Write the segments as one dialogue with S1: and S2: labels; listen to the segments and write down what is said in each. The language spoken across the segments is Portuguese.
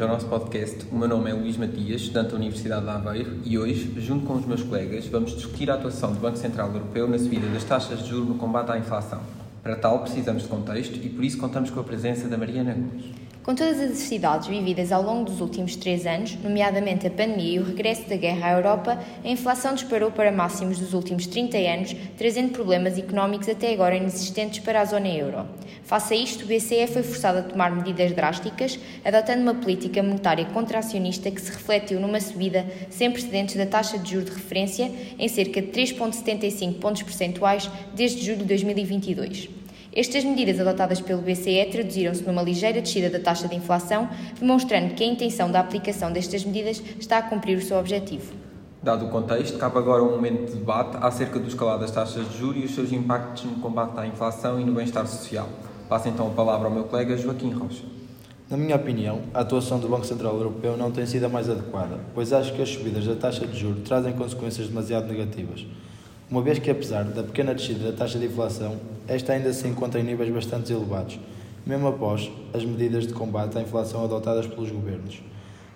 S1: ao nosso podcast. O meu nome é Luís Matias, estudante da Universidade de Aveiro, e hoje, junto com os meus colegas, vamos discutir a atuação do Banco Central Europeu na subida das taxas de juros no combate à inflação. Para tal, precisamos de contexto e por isso contamos com a presença da Mariana Gomes.
S2: Com todas as adversidades vividas ao longo dos últimos três anos, nomeadamente a pandemia e o regresso da guerra à Europa, a inflação disparou para máximos dos últimos 30 anos, trazendo problemas económicos até agora inexistentes para a zona euro. Face a isto, o BCE foi forçado a tomar medidas drásticas, adotando uma política monetária contracionista que se refletiu numa subida sem precedentes da taxa de juros de referência em cerca de 3,75 pontos percentuais desde julho de 2022. Estas medidas adotadas pelo BCE traduziram-se numa ligeira descida da taxa de inflação, demonstrando que a intenção da aplicação destas medidas está a cumprir o seu objetivo.
S1: Dado o contexto, cabe agora um momento de debate acerca do escalado das taxas de juros e os seus impactos no combate à inflação e no bem-estar social. Passo então a palavra ao meu colega Joaquim Rocha.
S3: Na minha opinião, a atuação do Banco Central Europeu não tem sido a mais adequada, pois acho que as subidas da taxa de juros trazem consequências demasiado negativas uma vez que, apesar da pequena descida da taxa de inflação, esta ainda se encontra em níveis bastante elevados, mesmo após as medidas de combate à inflação adotadas pelos governos.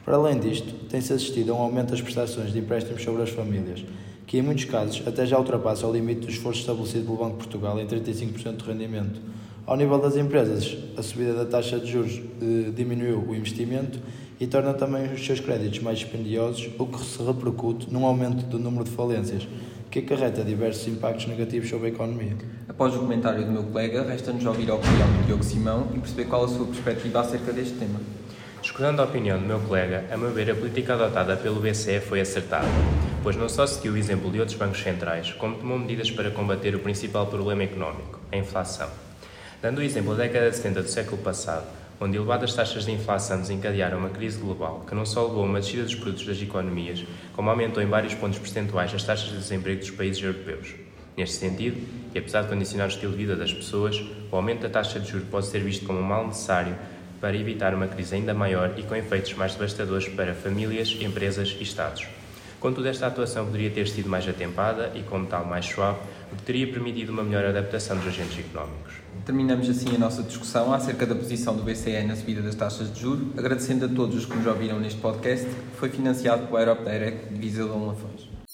S3: Para além disto, tem-se assistido a um aumento das prestações de empréstimos sobre as famílias, que em muitos casos até já ultrapassa o limite do esforço estabelecido pelo Banco de Portugal em 35% de rendimento. Ao nível das empresas, a subida da taxa de juros eh, diminuiu o investimento e torna também os seus créditos mais dispendiosos, o que se repercute num aumento do número de falências, que acarreta diversos impactos negativos sobre a economia.
S1: Após o comentário do meu colega, resta-nos ouvir a opinião do Diogo Simão e perceber qual a sua perspectiva acerca deste tema.
S4: Escutando a opinião do meu colega, a meu ver, a política adotada pelo BCE foi acertada, pois não só seguiu o exemplo de outros bancos centrais, como tomou medidas para combater o principal problema económico, a inflação. Dando o exemplo da década de 70 do século passado, onde elevadas taxas de inflação desencadearam uma crise global que não só levou a uma descida dos produtos das economias, como aumentou em vários pontos percentuais as taxas de desemprego dos países europeus. Neste sentido, e apesar de condicionar o estilo de vida das pessoas, o aumento da taxa de juros pode ser visto como um mal necessário para evitar uma crise ainda maior e com efeitos mais devastadores para famílias, empresas e Estados. Contudo, esta atuação poderia ter sido mais atempada e, como tal, mais suave, o que teria permitido uma melhor adaptação dos agentes económicos.
S1: Terminamos assim a nossa discussão acerca da posição do BCE na subida das taxas de juros, agradecendo a todos os que nos ouviram neste podcast, que foi financiado pelo Europe Direct de Visa Lafões.